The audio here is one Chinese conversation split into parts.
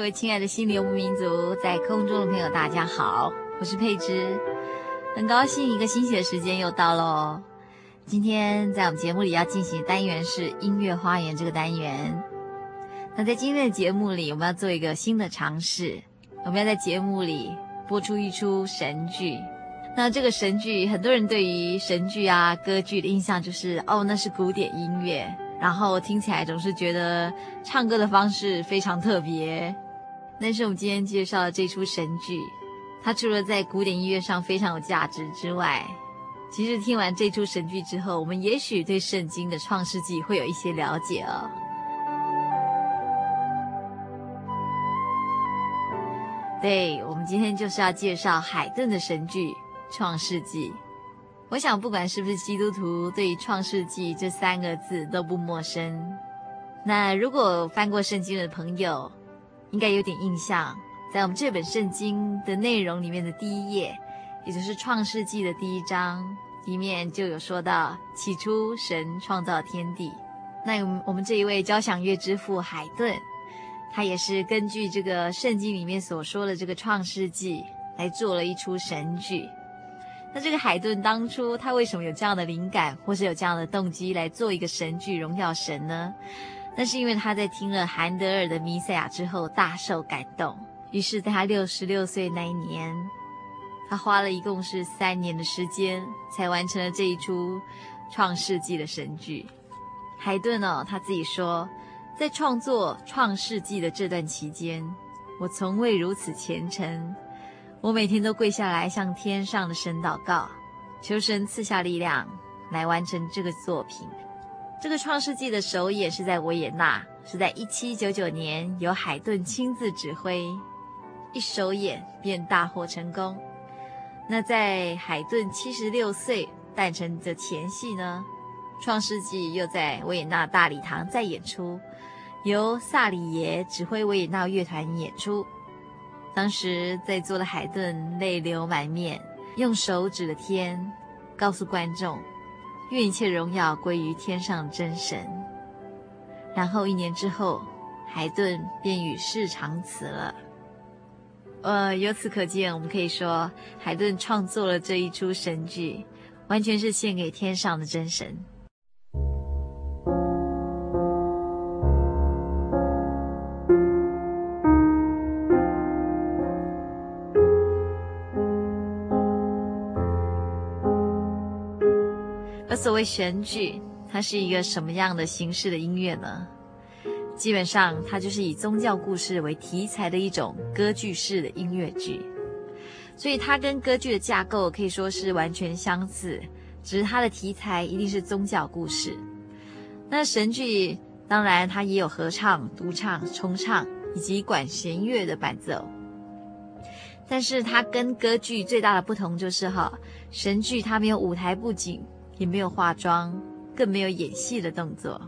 各位亲爱的心灵游牧民族，在空中的朋友，大家好，我是佩芝，很高兴一个星期的时间又到喽。今天在我们节目里要进行的单元是音乐花园这个单元。那在今天的节目里，我们要做一个新的尝试，我们要在节目里播出一出神剧。那这个神剧，很多人对于神剧啊、歌剧的印象就是，哦，那是古典音乐，然后听起来总是觉得唱歌的方式非常特别。但是我们今天介绍的这出神剧，它除了在古典音乐上非常有价值之外，其实听完这出神剧之后，我们也许对圣经的创世纪会有一些了解哦。对，我们今天就是要介绍海顿的神剧《创世纪》。我想，不管是不是基督徒，对于《创世纪》这三个字都不陌生。那如果翻过圣经的朋友，应该有点印象，在我们这本圣经的内容里面的第一页，也就是《创世纪》的第一章里面就有说到，起初神创造天地。那我们我们这一位交响乐之父海顿，他也是根据这个圣经里面所说的这个《创世纪》来做了一出神剧。那这个海顿当初他为什么有这样的灵感，或是有这样的动机来做一个神剧荣耀神呢？那是因为他在听了韩德尔的《弥赛亚》之后大受感动，于是在他六十六岁那一年，他花了一共是三年的时间才完成了这一出《创世纪》的神剧。海顿哦，他自己说，在创作《创世纪》的这段期间，我从未如此虔诚。我每天都跪下来向天上的神祷告，求神赐下力量来完成这个作品。这个《创世纪》的首演是在维也纳，是在一七九九年，由海顿亲自指挥，一首演便大获成功。那在海顿七十六岁诞辰的前夕呢，《创世纪》又在维也纳大礼堂再演出，由萨里耶指挥维也纳乐团演出。当时在座的海顿泪流满面，用手指着天，告诉观众。愿一切荣耀归于天上真神。然后一年之后，海顿便与世长辞了。呃，由此可见，我们可以说，海顿创作了这一出神剧，完全是献给天上的真神。所谓神剧，它是一个什么样的形式的音乐呢？基本上，它就是以宗教故事为题材的一种歌剧式的音乐剧。所以，它跟歌剧的架构可以说是完全相似，只是它的题材一定是宗教故事。那神剧当然它也有合唱、独唱、重唱以及管弦乐的伴奏，但是它跟歌剧最大的不同就是哈，神剧它没有舞台布景。也没有化妆，更没有演戏的动作。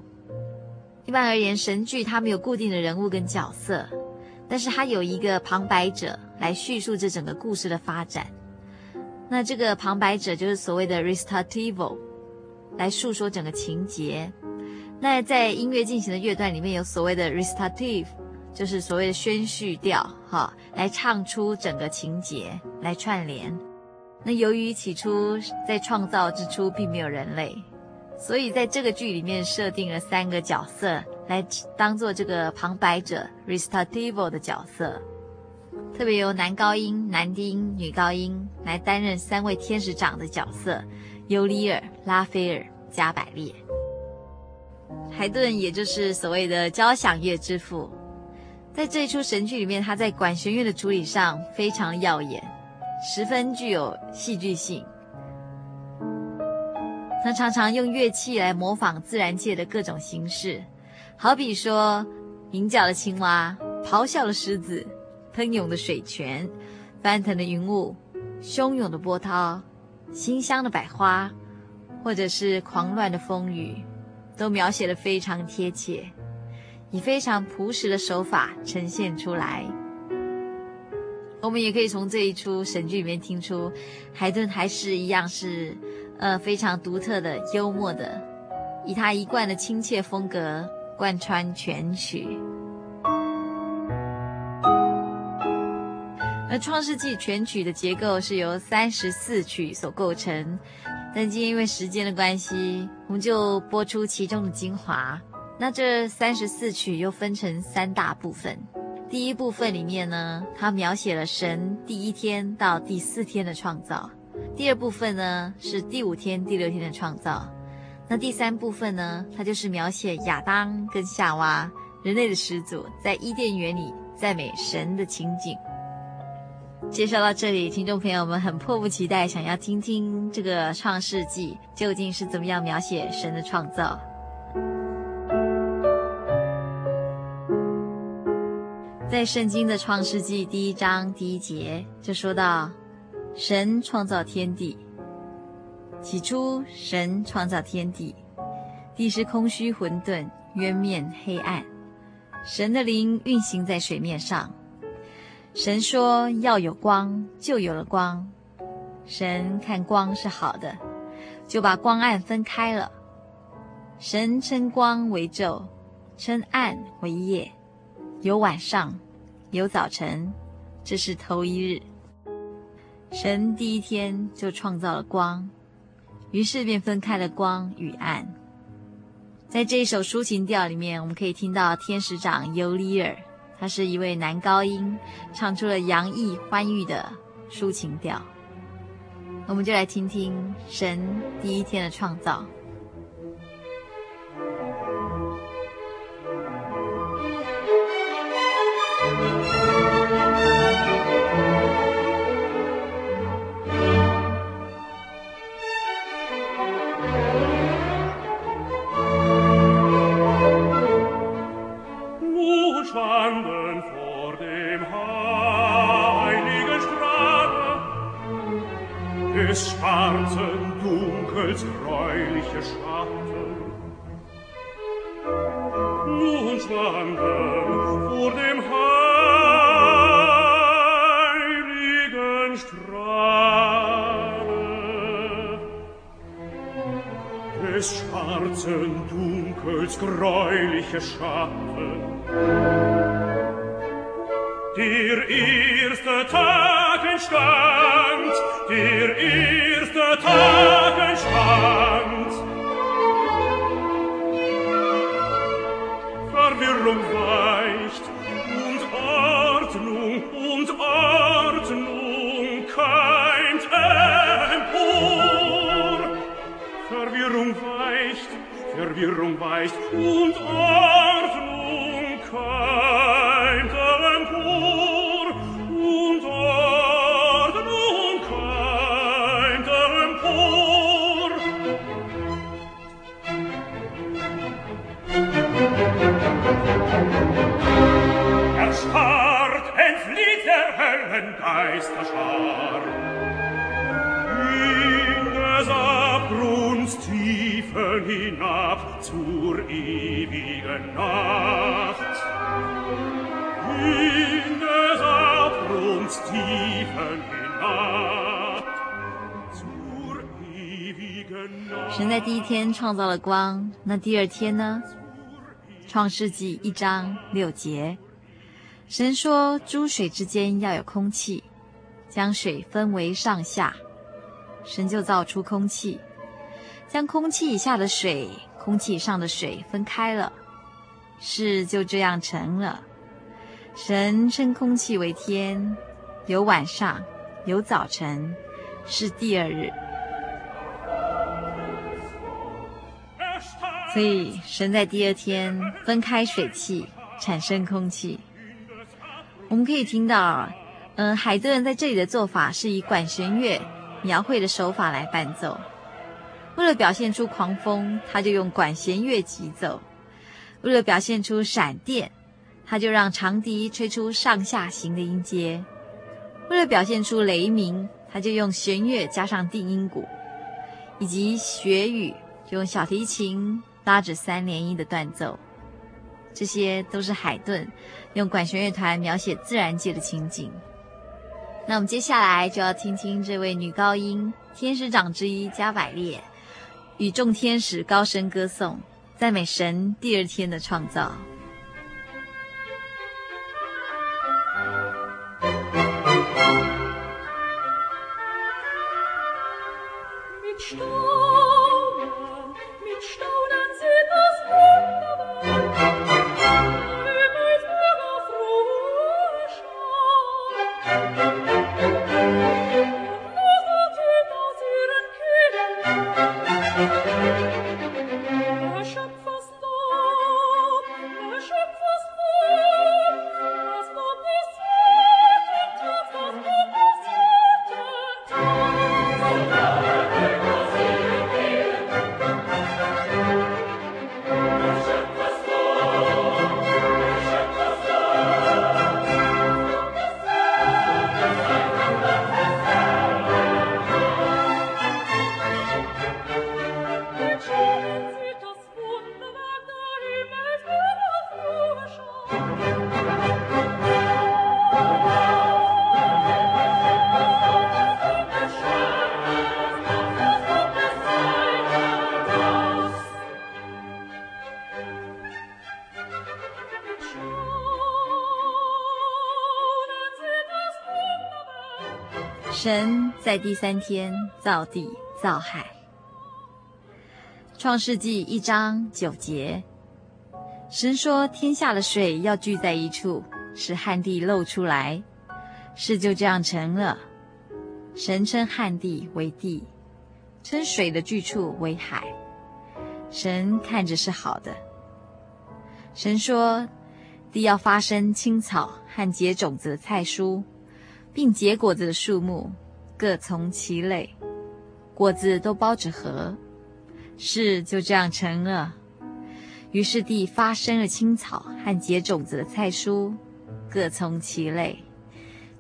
一般而言，神剧它没有固定的人物跟角色，但是它有一个旁白者来叙述这整个故事的发展。那这个旁白者就是所谓的 recitativo，来述说整个情节。那在音乐进行的乐段里面有所谓的 recitative，就是所谓的宣叙调，哈，来唱出整个情节，来串联。那由于起初在创造之初并没有人类，所以在这个剧里面设定了三个角色来当做这个旁白者 recitativo 的角色，特别由男高音、男低音、女高音来担任三位天使长的角色：尤里尔、拉斐尔、加百列。海顿也就是所谓的交响乐之父，在这一出神剧里面，他在管弦乐的处理上非常耀眼。十分具有戏剧性。他常常用乐器来模仿自然界的各种形式，好比说鸣叫的青蛙、咆哮的狮子、喷涌的水泉、翻腾的云雾、汹涌的波涛、馨香的百花，或者是狂乱的风雨，都描写的非常贴切，以非常朴实的手法呈现出来。我们也可以从这一出神剧里面听出，海顿还是一样是，呃，非常独特的、幽默的，以他一贯的亲切风格贯穿全曲。而《创世纪》全曲的结构是由三十四曲所构成，但今天因为时间的关系，我们就播出其中的精华。那这三十四曲又分成三大部分。第一部分里面呢，它描写了神第一天到第四天的创造；第二部分呢是第五天、第六天的创造；那第三部分呢，它就是描写亚当跟夏娃人类的始祖在伊甸园里赞美神的情景。介绍到这里，听众朋友们很迫不及待想要听听这个创世纪究竟是怎么样描写神的创造。在圣经的创世纪第一章第一节就说到，神创造天地。起初，神创造天地，地是空虚混沌，渊面黑暗。神的灵运行在水面上。神说要有光，就有了光。神看光是好的，就把光暗分开了。神称光为昼，称暗为夜。有晚上，有早晨，这是头一日。神第一天就创造了光，于是便分开了光与暗。在这一首抒情调里面，我们可以听到天使长尤里尔，他是一位男高音，唱出了洋溢欢愉的抒情调。我们就来听听神第一天的创造。des schwarzen Dunkels gräuliche Schatten. Nun schwander vor dem heiligen Strahle des schwarzen Dunkels gräuliche Schatten. Der erste Tag entstand, der erste Tag entstand. Verwirrung weicht und Ordnung und Ordnung keimt empor. Verwirrung weicht, Verwirrung weicht und Ordnung 神在第一天创造了光，那第二天呢？创世纪一章六节，神说：诸水之间要有空气，将水分为上下。神就造出空气，将空气以下的水、空气以上的水分开了，事就这样成了。神称空气为天，有晚上，有早晨，是第二日。所以，神在第二天分开水汽，产生空气。我们可以听到，嗯、呃，海顿在这里的做法是以管弦乐描绘的手法来伴奏。为了表现出狂风，他就用管弦乐急奏；为了表现出闪电，他就让长笛吹出上下行的音阶；为了表现出雷鸣，他就用弦乐加上定音鼓，以及雪雨，就用小提琴。拉着三连音的断奏，这些都是海顿用管弦乐团描写自然界的情景。那我们接下来就要听听这位女高音天使长之一加百列与众天使高声歌颂，赞美神第二天的创造。神在第三天造地造海。创世纪一章九节，神说：“天下的水要聚在一处，使旱地露出来。”事就这样成了。神称旱地为地，称水的聚处为海。神看着是好的。神说：“地要发生青草和结种子的菜蔬。”并结果子的树木，各从其类，果子都包着核，事就这样成了。于是地发生了青草和结种子的菜蔬，各从其类，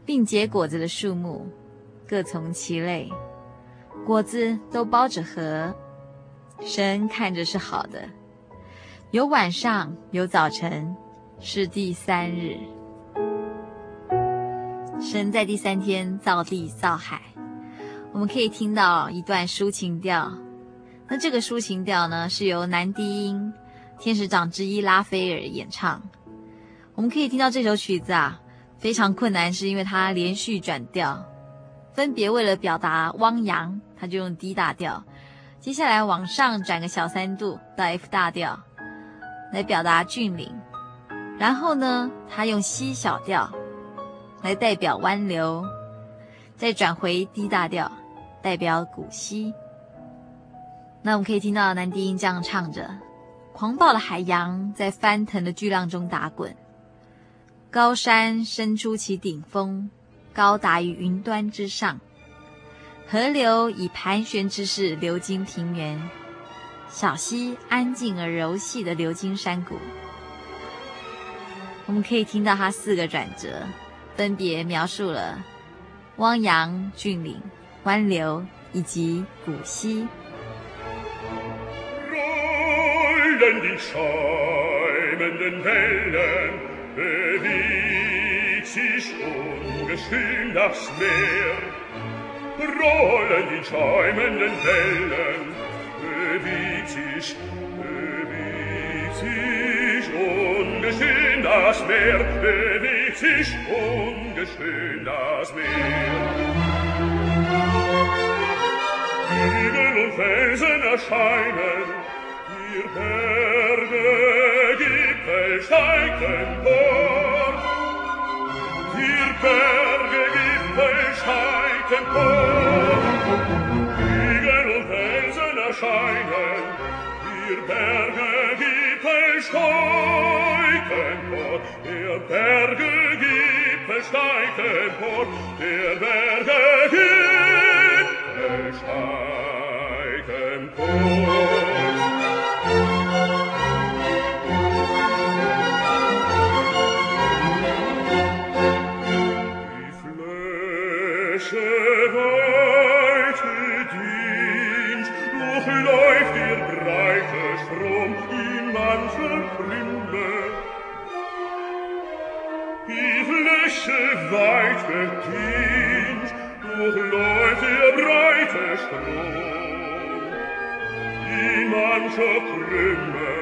并结果子的树木，各从其类，果子都包着核。神看着是好的。有晚上，有早晨，是第三日。神在第三天造地造海，我们可以听到一段抒情调。那这个抒情调呢，是由男低音天使长之一拉斐尔演唱。我们可以听到这首曲子啊，非常困难，是因为它连续转调，分别为了表达汪洋，他就用 D 大调；接下来往上转个小三度到 F 大调，来表达峻岭；然后呢，他用 C 小调。来代表湾流，再转回 D 大调，代表古溪。那我们可以听到男低音这样唱着：狂暴的海洋在翻腾的巨浪中打滚，高山伸出其顶峰，高达于云端之上；河流以盘旋之势流经平原，小溪安静而柔细地流经山谷。我们可以听到它四个转折。分别描述了汪洋、峻岭、湾流以及古溪。dreht sich ungeschön das Meer. Himmel und Felsen erscheinen, ihr Berge, Gipfel steigt empor. Ihr Berge, Gipfel steigt empor. Himmel und Felsen erscheinen, ihr Berge, Gipfel steigt empor, ihr Berge Gipfel steigt empor, ihr Berge Gipfel steigt weit vertingt, durchläuft Leute breite Strom. Die mancher Krümmer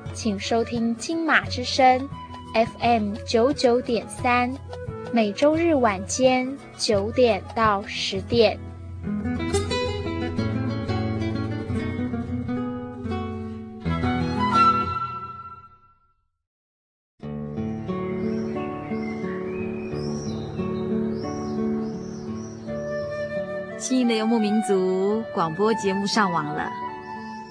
请收听金马之声，FM 九九点三，每周日晚间九点到十点。亲爱的游牧民族，广播节目上网了。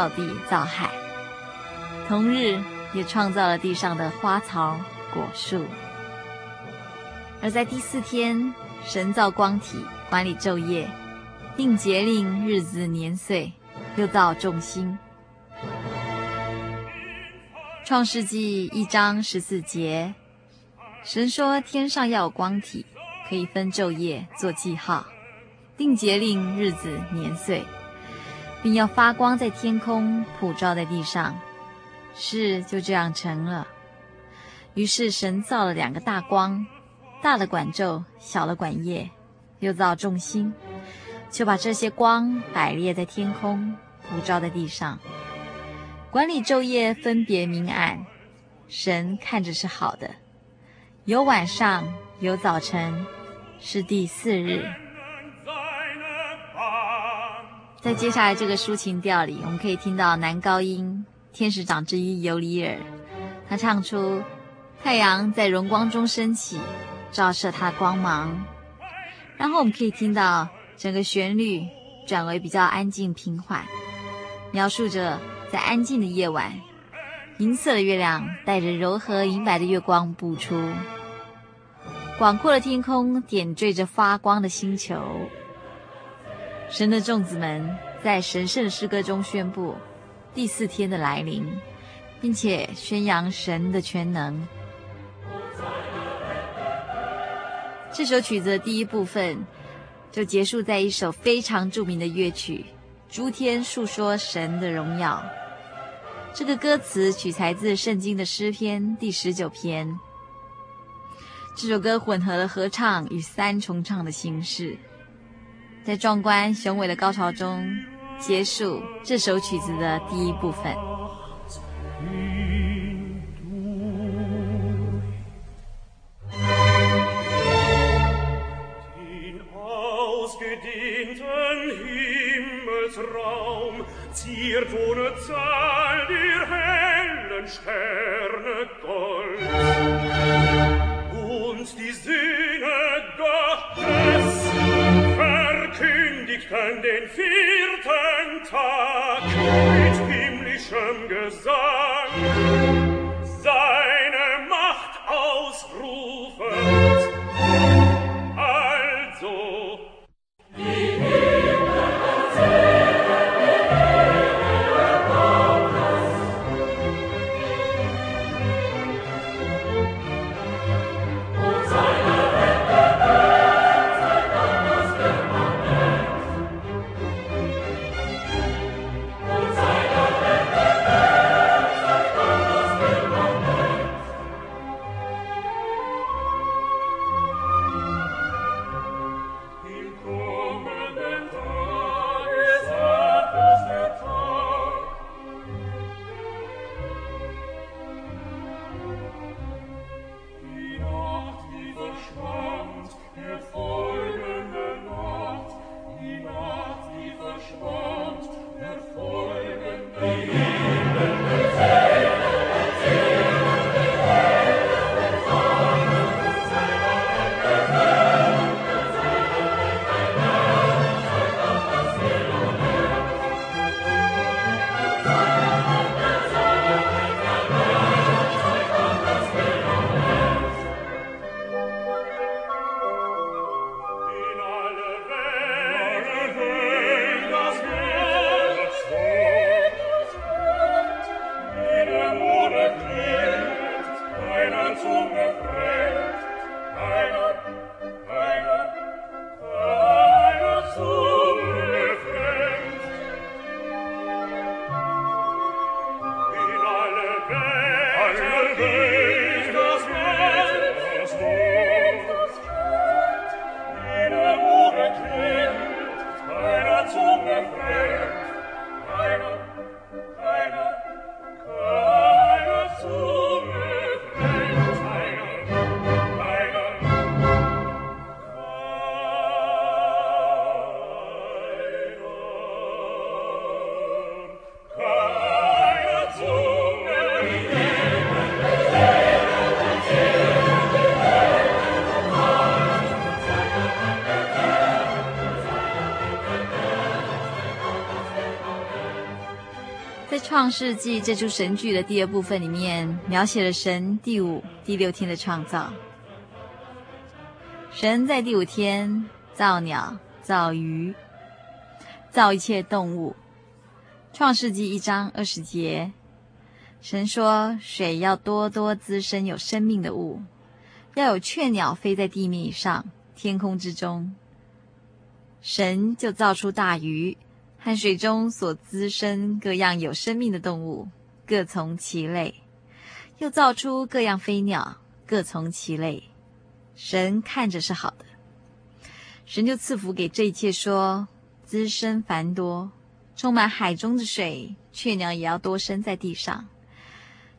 造地造海，同日也创造了地上的花草果树。而在第四天，神造光体，管理昼夜，定节令日子年岁，又造众星。创世纪一章十四节，神说：天上要有光体，可以分昼夜，做记号。定节令、日子、年岁，并要发光在天空，普照在地上。事就这样成了。于是神造了两个大光，大的管昼，小的管夜，又造众星，就把这些光摆列在天空，普照在地上，管理昼夜，分别明暗。神看着是好的，有晚上，有早晨，是第四日。在接下来这个抒情调里，我们可以听到男高音天使长之一尤里尔，他唱出太阳在荣光中升起，照射它的光芒。然后我们可以听到整个旋律转为比较安静平缓，描述着在安静的夜晚。银色的月亮带着柔和银白的月光步出，广阔的天空点缀着发光的星球。神的众子们在神圣诗歌中宣布第四天的来临，并且宣扬神的全能。这首曲子的第一部分就结束在一首非常著名的乐曲《诸天述说神的荣耀》。这个歌词取材自圣经的诗篇第十九篇。这首歌混合了合唱与三重唱的形式，在壮观雄伟的高潮中结束这首曲子的第一部分。hielten den vierten Tag mit himmlischem Gesang. Sei 创世纪这出神剧的第二部分里面，描写了神第五、第六天的创造。神在第五天造鸟、造鱼、造一切动物。创世纪一章二十节，神说：“水要多多滋生有生命的物，要有雀鸟飞在地面以上、天空之中。”神就造出大鱼汗水中所滋生各样有生命的动物，各从其类；又造出各样飞鸟，各从其类。神看着是好的。神就赐福给这一切，说：滋生繁多，充满海中的水，雀鸟也要多生在地上。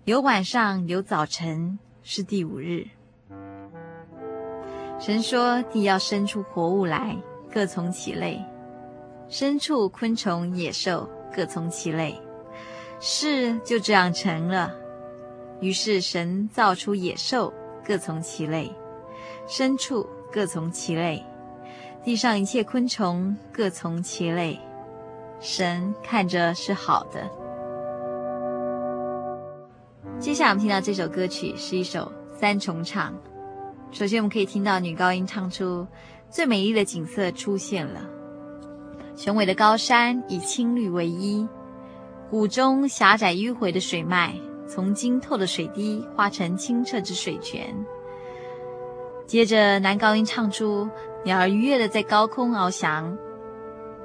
有晚上，有早晨，是第五日。神说：地要生出活物来，各从其类，牲畜、昆虫、野兽，各从其类。事就这样成了。于是神造出野兽，各从其类；牲畜，各从其类；地上一切昆虫，各从其类。神看着是好的。接下来我们听到这首歌曲是一首三重唱。首先我们可以听到女高音唱出最美丽的景色出现了：雄伟的高山以青绿为衣，谷中狭窄迂回的水脉从晶透的水滴化成清澈之水泉。接着男高音唱出鸟儿愉悦的在高空翱翔，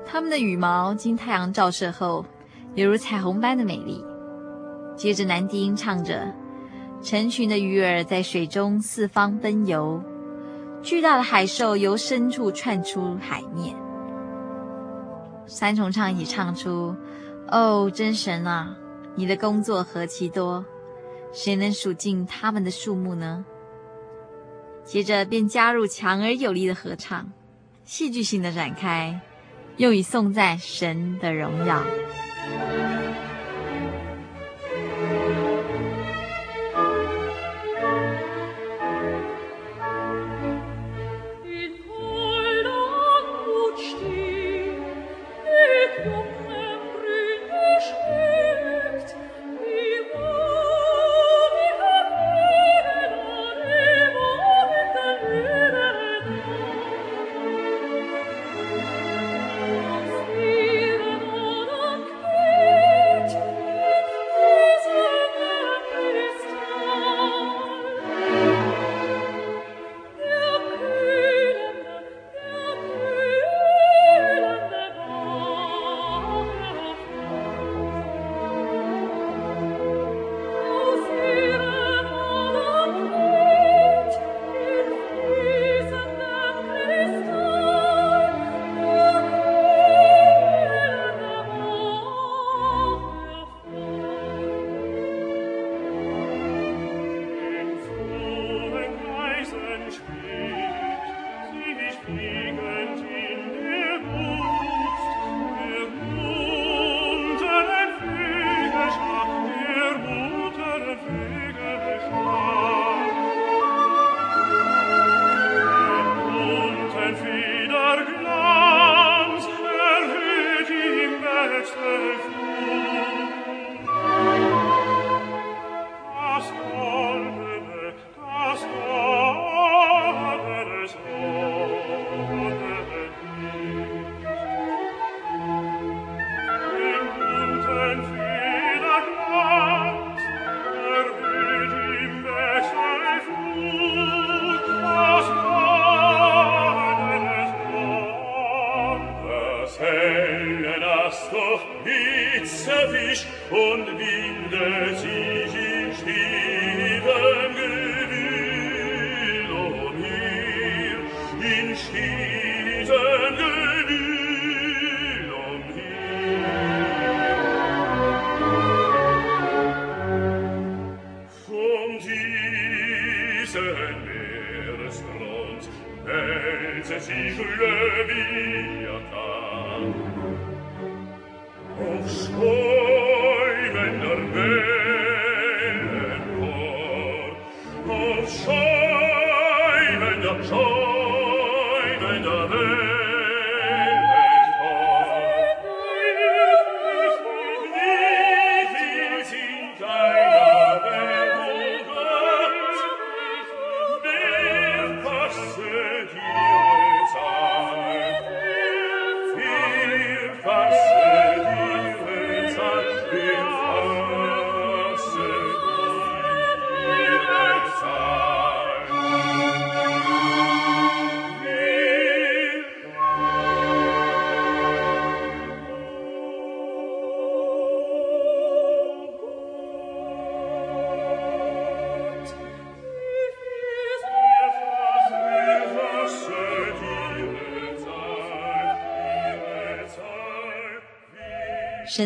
它们的羽毛经太阳照射后，犹如彩虹般的美丽。接着，男低音唱着：“成群的鱼儿在水中四方奔游，巨大的海兽由深处窜出海面。”三重唱也唱出：“哦，真神啊，你的工作何其多，谁能数尽他们的数目呢？”接着便加入强而有力的合唱，戏剧性的展开，用以颂赞神的荣耀。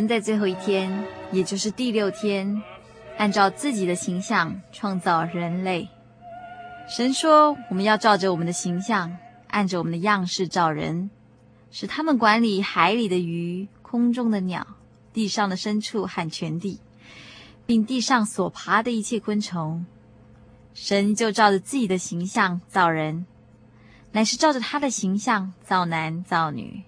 神在最后一天，也就是第六天，按照自己的形象创造人类。神说：“我们要照着我们的形象，按着我们的样式造人，使他们管理海里的鱼、空中的鸟、地上的牲畜和全地，并地上所爬的一切昆虫。”神就照着自己的形象造人，乃是照着他的形象造男造女。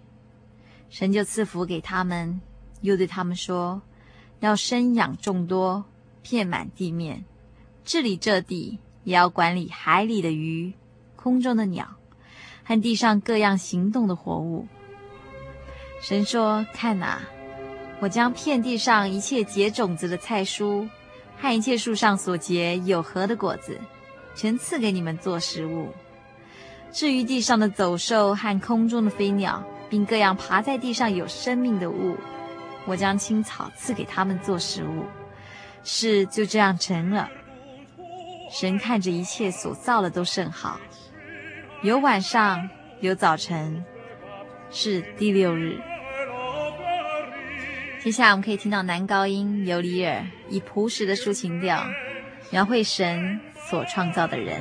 神就赐福给他们。又对他们说：“要生养众多，遍满地面，治理这地，也要管理海里的鱼、空中的鸟，和地上各样行动的活物。”神说：“看哪，我将遍地上一切结种子的菜蔬，和一切树上所结有核的果子，全赐给你们做食物。至于地上的走兽和空中的飞鸟，并各样爬在地上有生命的物。”我将青草赐给他们做食物，事就这样成了。神看着一切所造的都甚好，有晚上，有早晨，是第六日。接下来我们可以听到男高音尤里尔以朴实的抒情调，描绘神所创造的人。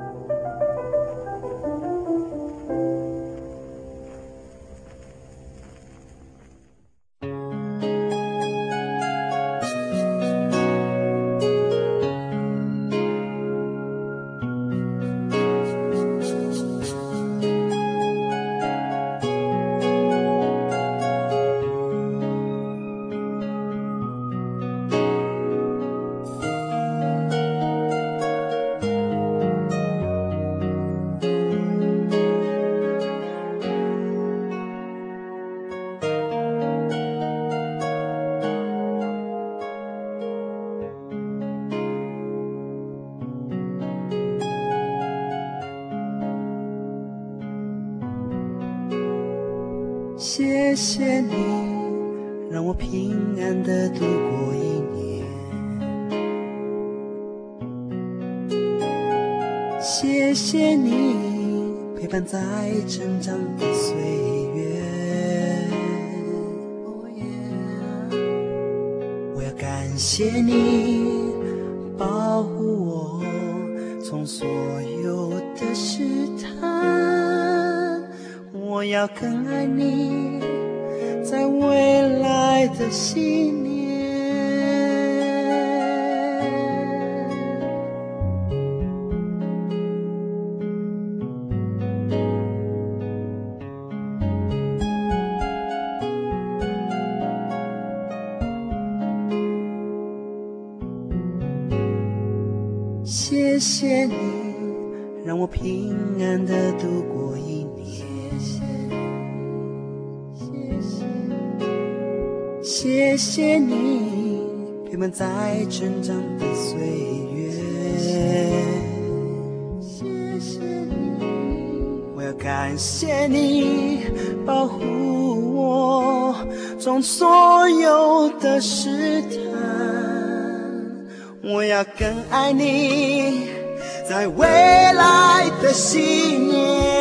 成长的岁月。我要感谢你，保护我从所有的试探。我要更爱你。在未来的信成长的岁月，谢谢你，我要感谢你保护我从所有的试探，我要更爱你在未来的信念。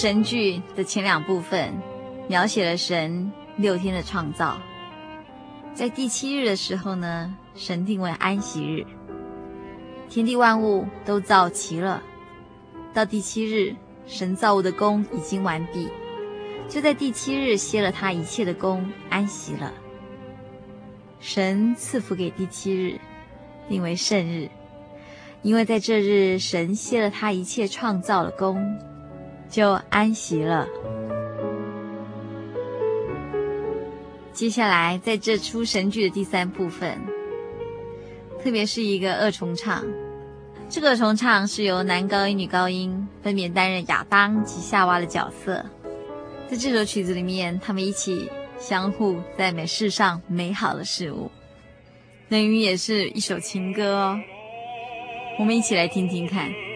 神剧的前两部分描写了神六天的创造，在第七日的时候呢，神定为安息日，天地万物都造齐了。到第七日，神造物的工已经完毕，就在第七日歇了他一切的工，安息了。神赐福给第七日，定为圣日，因为在这日神歇了他一切创造的工，就安息了。接下来，在这出神剧的第三部分，特别是一个二重唱。这个二重唱是由男高音、女高音分别担任亚当及夏娃的角色。在这首曲子里面，他们一起相互赞美世上美好的事物，等于也是一首情歌哦。我们一起来听听看。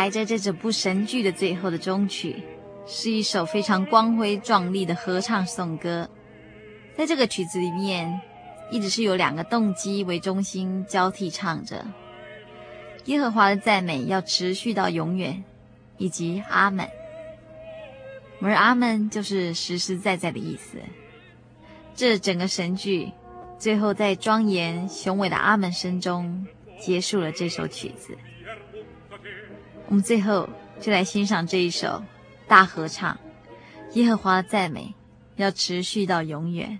来，在这整部神剧的最后的终曲，是一首非常光辉壮丽的合唱颂歌。在这个曲子里面，一直是有两个动机为中心交替唱着：耶和华的赞美要持续到永远，以及阿门。而阿门就是实实在在的意思。这整个神剧最后在庄严雄伟的阿门声中结束了这首曲子。我们最后就来欣赏这一首大合唱，耶和华的赞美要持续到永远。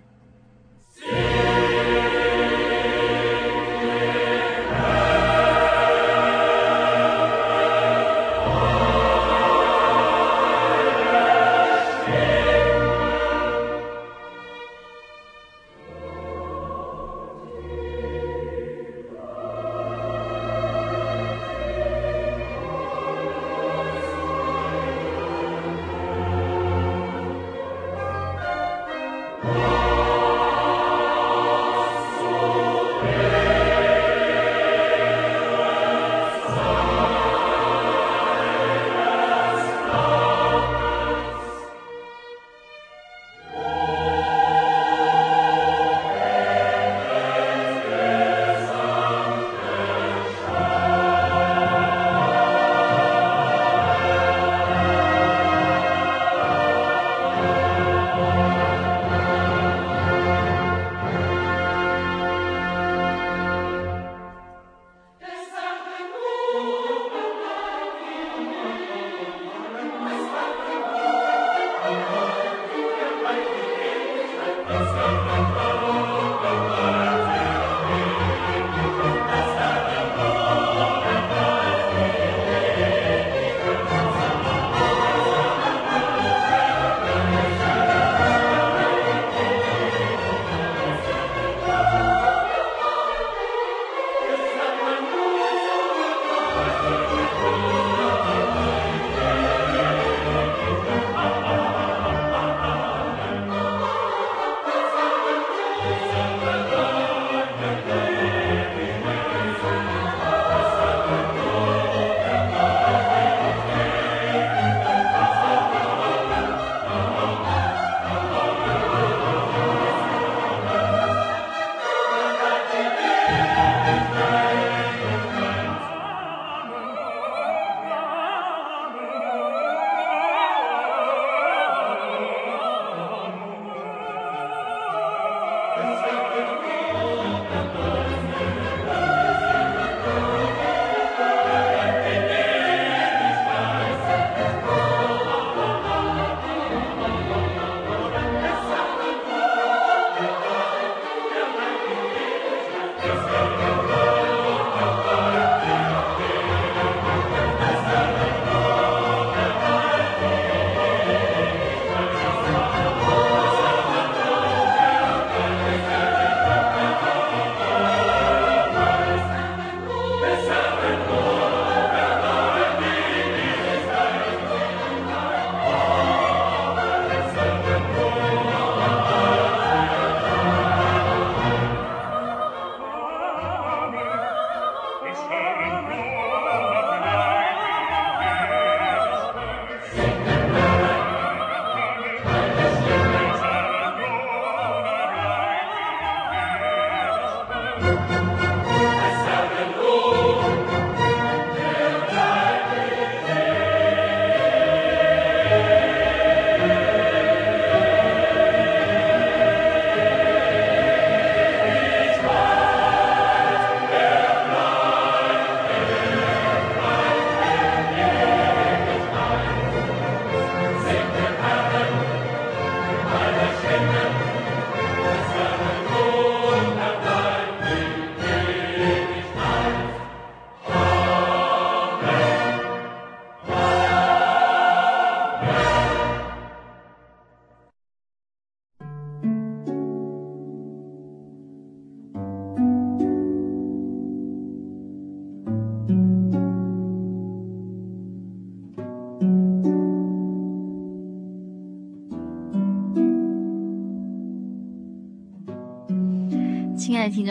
Música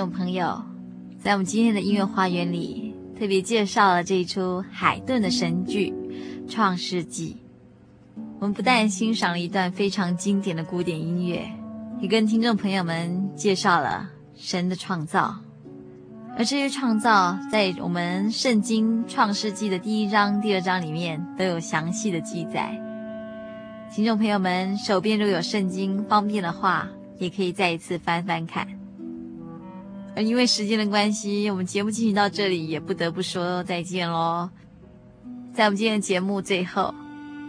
朋友，在我们今天的音乐花园里，特别介绍了这一出海顿的神剧《创世纪》。我们不但欣赏了一段非常经典的古典音乐，也跟听众朋友们介绍了神的创造。而这些创造，在我们圣经《创世纪》的第一章、第二章里面都有详细的记载。听众朋友们手边如有圣经，方便的话，也可以再一次翻翻看。因为时间的关系，我们节目进行到这里，也不得不说再见喽。在我们今天的节目最后，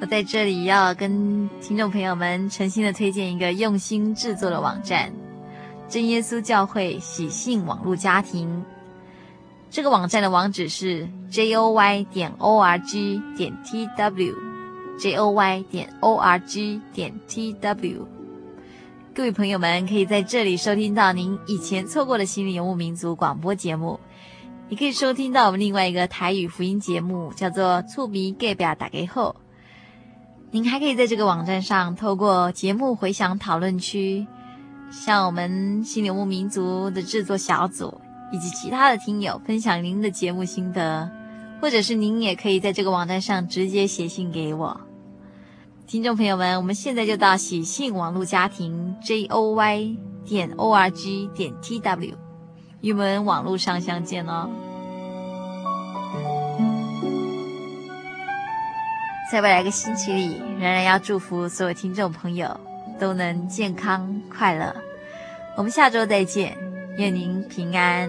我在这里要跟听众朋友们诚心的推荐一个用心制作的网站——真耶稣教会喜信网络家庭。这个网站的网址是 j o y 点 o r g 点 t w，j o y 点 o r g 点 t w。各位朋友们，可以在这里收听到您以前错过的心灵游牧民族广播节目，也可以收听到我们另外一个台语福音节目，叫做《厝边隔壁大家好》。您还可以在这个网站上透过节目回响讨论区，向我们心灵游牧民族的制作小组以及其他的听友分享您的节目心得，或者是您也可以在这个网站上直接写信给我。听众朋友们，我们现在就到喜信网络家庭 j o y 点 o r g 点 t w，与我们网络上相见哦。在未来一个星期里，仍然要祝福所有听众朋友都能健康快乐。我们下周再见，愿您平安。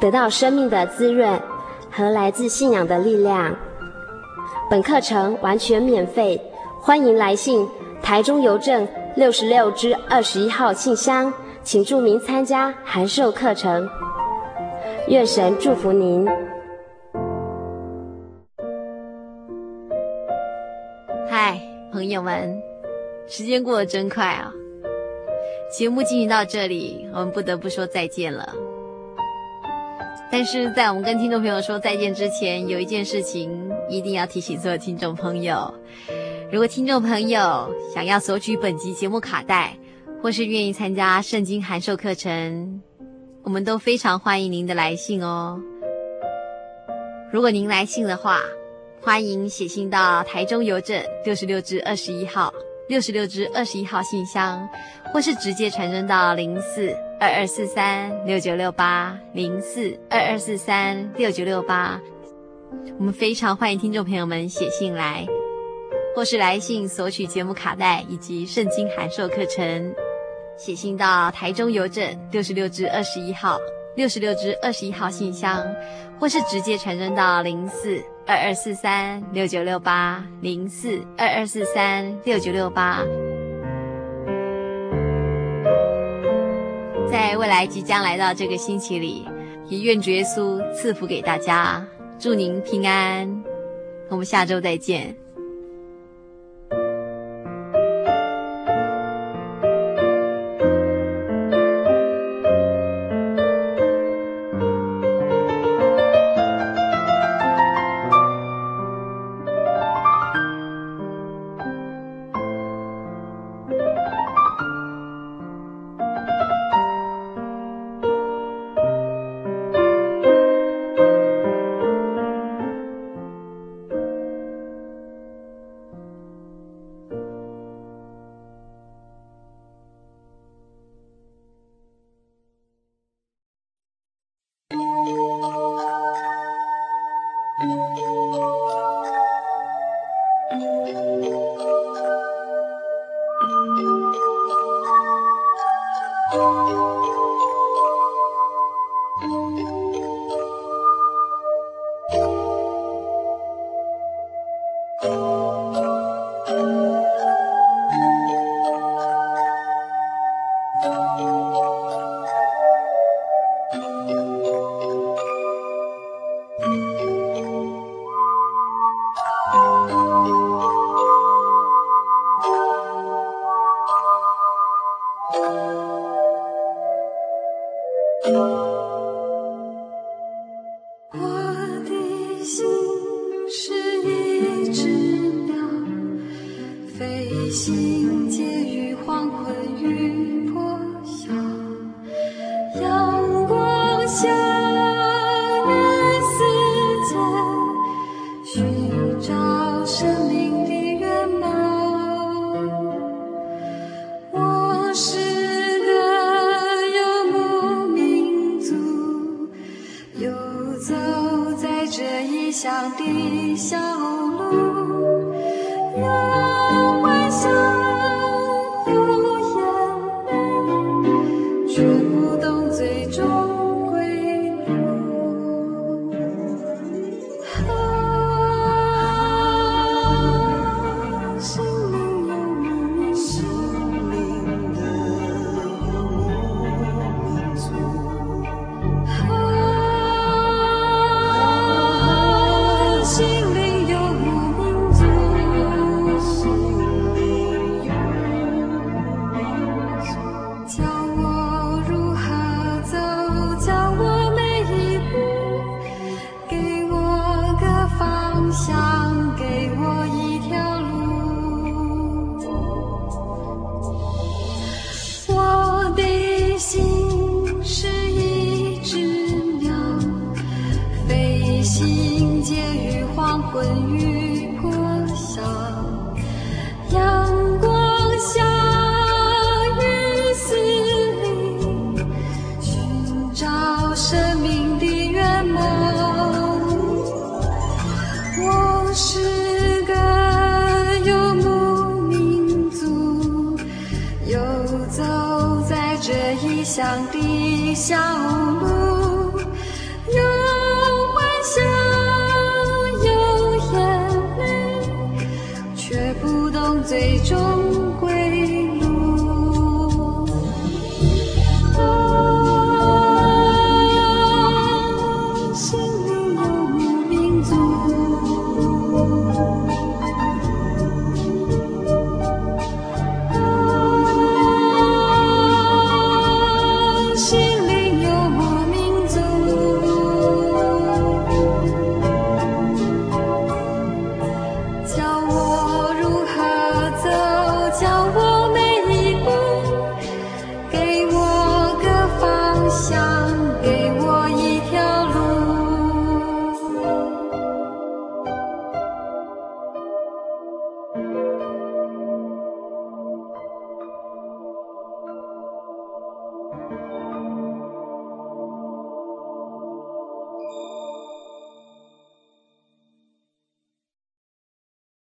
得到生命的滋润和来自信仰的力量。本课程完全免费，欢迎来信台中邮政六十六之二十一号信箱，请注明参加函授课程。愿神祝福您。嗨，朋友们，时间过得真快啊！节目进行到这里，我们不得不说再见了。但是在我们跟听众朋友说再见之前，有一件事情一定要提醒所有听众朋友：如果听众朋友想要索取本集节目卡带，或是愿意参加圣经函授课程，我们都非常欢迎您的来信哦。如果您来信的话，欢迎写信到台中邮政六十六支二十一号六十六支二十一号信箱，或是直接传真到零四。二二四三六九六八零四二二四三六九六八，我们非常欢迎听众朋友们写信来，或是来信索取节目卡带以及圣经函授课程。写信到台中邮政六十六支二十一号六十六支二十一号信箱，或是直接传真到零四二二四三六九六八零四二二四三六九六八。在未来即将来到这个星期里，也愿主耶稣赐福给大家，祝您平安。我们下周再见。